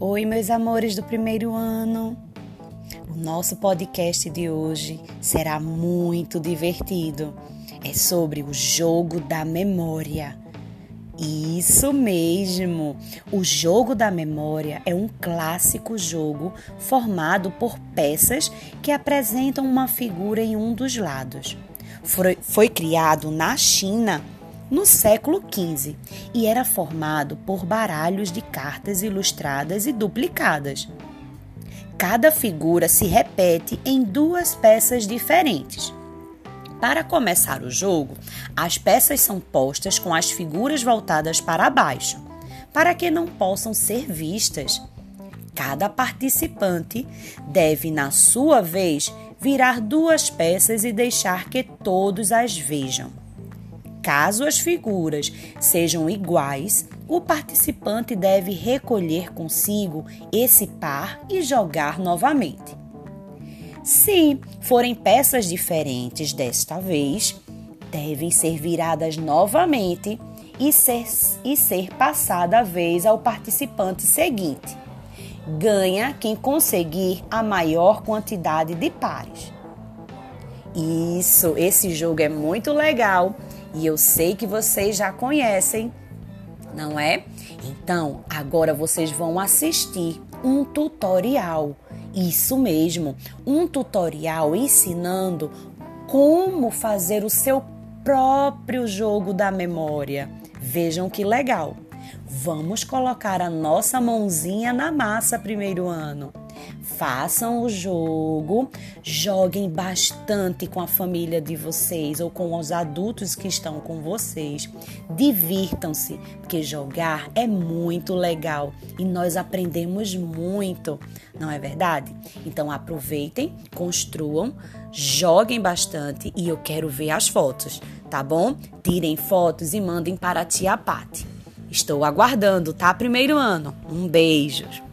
Oi, meus amores do primeiro ano. O nosso podcast de hoje será muito divertido. É sobre o jogo da memória. Isso mesmo! O jogo da memória é um clássico jogo formado por peças que apresentam uma figura em um dos lados. Foi, foi criado na China no século XV e era formado por baralhos de cartas ilustradas e duplicadas. Cada figura se repete em duas peças diferentes. Para começar o jogo, as peças são postas com as figuras voltadas para baixo, para que não possam ser vistas. Cada participante deve, na sua vez, virar duas peças e deixar que todos as vejam. Caso as figuras sejam iguais, o participante deve recolher consigo esse par e jogar novamente. Se forem peças diferentes desta vez, devem ser viradas novamente e ser, e ser passada a vez ao participante seguinte. Ganha quem conseguir a maior quantidade de pares. Isso, esse jogo é muito legal e eu sei que vocês já conhecem, não é? Então, agora vocês vão assistir um tutorial. Isso mesmo, um tutorial ensinando como fazer o seu próprio jogo da memória. Vejam que legal. Vamos colocar a nossa mãozinha na massa primeiro ano. Façam o jogo, joguem bastante com a família de vocês ou com os adultos que estão com vocês. Divirtam-se, porque jogar é muito legal e nós aprendemos muito, não é verdade? Então aproveitem, construam, joguem bastante e eu quero ver as fotos, tá bom? Tirem fotos e mandem para a tia Pati. Estou aguardando, tá? Primeiro ano. Um beijo.